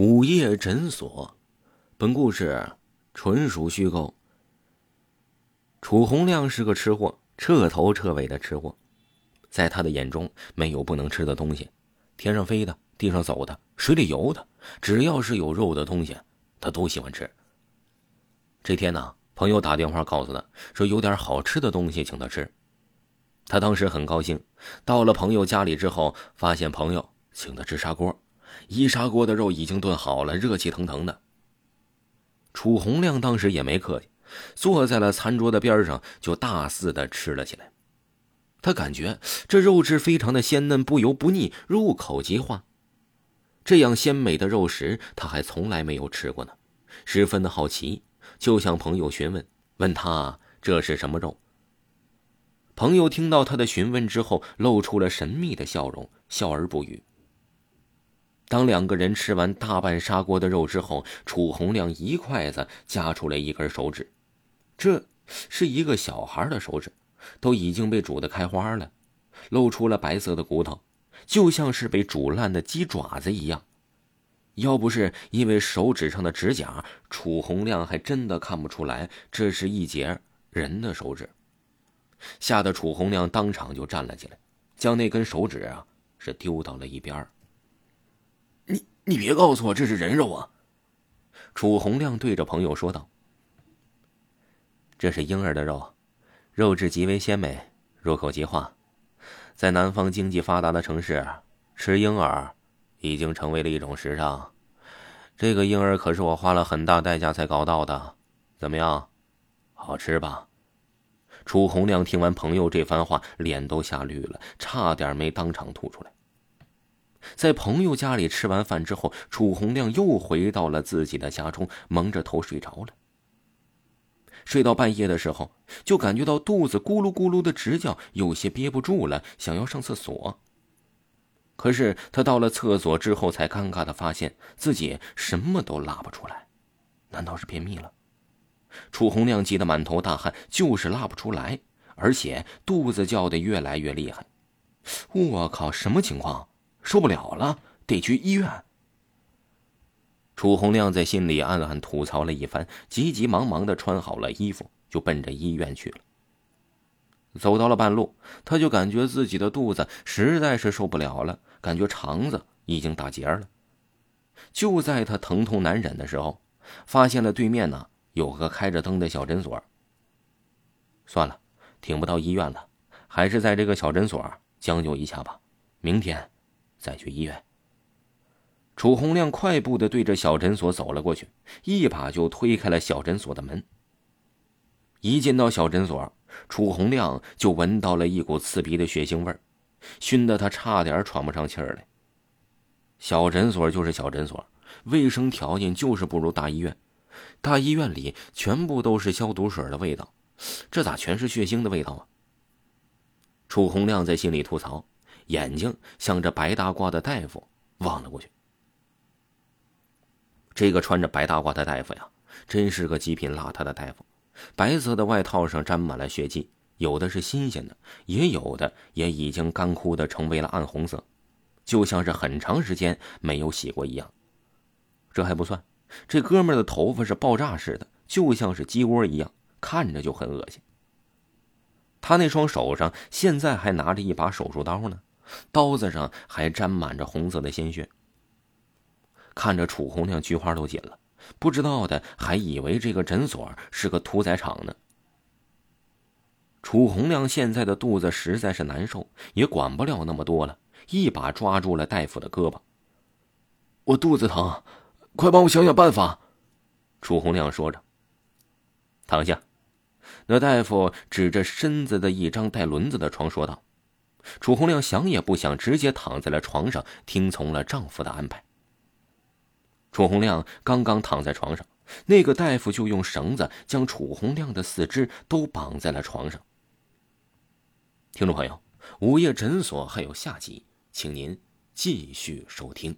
午夜诊所，本故事纯属虚构。楚红亮是个吃货，彻头彻尾的吃货，在他的眼中没有不能吃的东西，天上飞的、地上走的、水里游的，只要是有肉的东西，他都喜欢吃。这天呢，朋友打电话告诉他，说有点好吃的东西请他吃，他当时很高兴。到了朋友家里之后，发现朋友请他吃砂锅。一砂锅的肉已经炖好了，热气腾腾的。楚红亮当时也没客气，坐在了餐桌的边上，就大肆的吃了起来。他感觉这肉质非常的鲜嫩，不油不腻，入口即化。这样鲜美的肉食，他还从来没有吃过呢，十分的好奇，就向朋友询问，问他这是什么肉。朋友听到他的询问之后，露出了神秘的笑容，笑而不语。当两个人吃完大半砂锅的肉之后，楚红亮一筷子夹出来一根手指，这是一个小孩的手指，都已经被煮得开花了，露出了白色的骨头，就像是被煮烂的鸡爪子一样。要不是因为手指上的指甲，楚红亮还真的看不出来这是一截人的手指，吓得楚红亮当场就站了起来，将那根手指啊是丢到了一边儿。你别告诉我这是人肉啊！楚洪亮对着朋友说道：“这是婴儿的肉，肉质极为鲜美，入口即化。在南方经济发达的城市，吃婴儿已经成为了一种时尚。这个婴儿可是我花了很大代价才搞到的，怎么样，好吃吧？”楚洪亮听完朋友这番话，脸都吓绿了，差点没当场吐出来。在朋友家里吃完饭之后，楚红亮又回到了自己的家中，蒙着头睡着了。睡到半夜的时候，就感觉到肚子咕噜咕噜的直叫，有些憋不住了，想要上厕所。可是他到了厕所之后，才尴尬的发现自己什么都拉不出来，难道是便秘了？楚红亮急得满头大汗，就是拉不出来，而且肚子叫的越来越厉害。我靠，什么情况？受不了了，得去医院。楚红亮在心里暗暗吐槽了一番，急急忙忙的穿好了衣服，就奔着医院去了。走到了半路，他就感觉自己的肚子实在是受不了了，感觉肠子已经打结了。就在他疼痛难忍的时候，发现了对面呢有个开着灯的小诊所。算了，挺不到医院了，还是在这个小诊所将就一下吧。明天。再去医院。楚红亮快步的对着小诊所走了过去，一把就推开了小诊所的门。一进到小诊所，楚红亮就闻到了一股刺鼻的血腥味儿，熏得他差点喘不上气儿来。小诊所就是小诊所，卫生条件就是不如大医院。大医院里全部都是消毒水的味道，这咋全是血腥的味道啊？楚红亮在心里吐槽。眼睛向着白大褂的大夫望了过去。这个穿着白大褂的大夫呀，真是个极品邋遢的大夫。白色的外套上沾满了血迹，有的是新鲜的，也有的也已经干枯的成为了暗红色，就像是很长时间没有洗过一样。这还不算，这哥们的头发是爆炸似的，就像是鸡窝一样，看着就很恶心。他那双手上现在还拿着一把手术刀呢。刀子上还沾满着红色的鲜血。看着楚红亮菊花都紧了，不知道的还以为这个诊所是个屠宰场呢。楚红亮现在的肚子实在是难受，也管不了那么多了，一把抓住了大夫的胳膊。我肚子疼，快帮我想想办法。楚红亮说着，躺下。那大夫指着身子的一张带轮子的床说道。楚红亮想也不想，直接躺在了床上，听从了丈夫的安排。楚红亮刚刚躺在床上，那个大夫就用绳子将楚红亮的四肢都绑在了床上。听众朋友，午夜诊所还有下集，请您继续收听。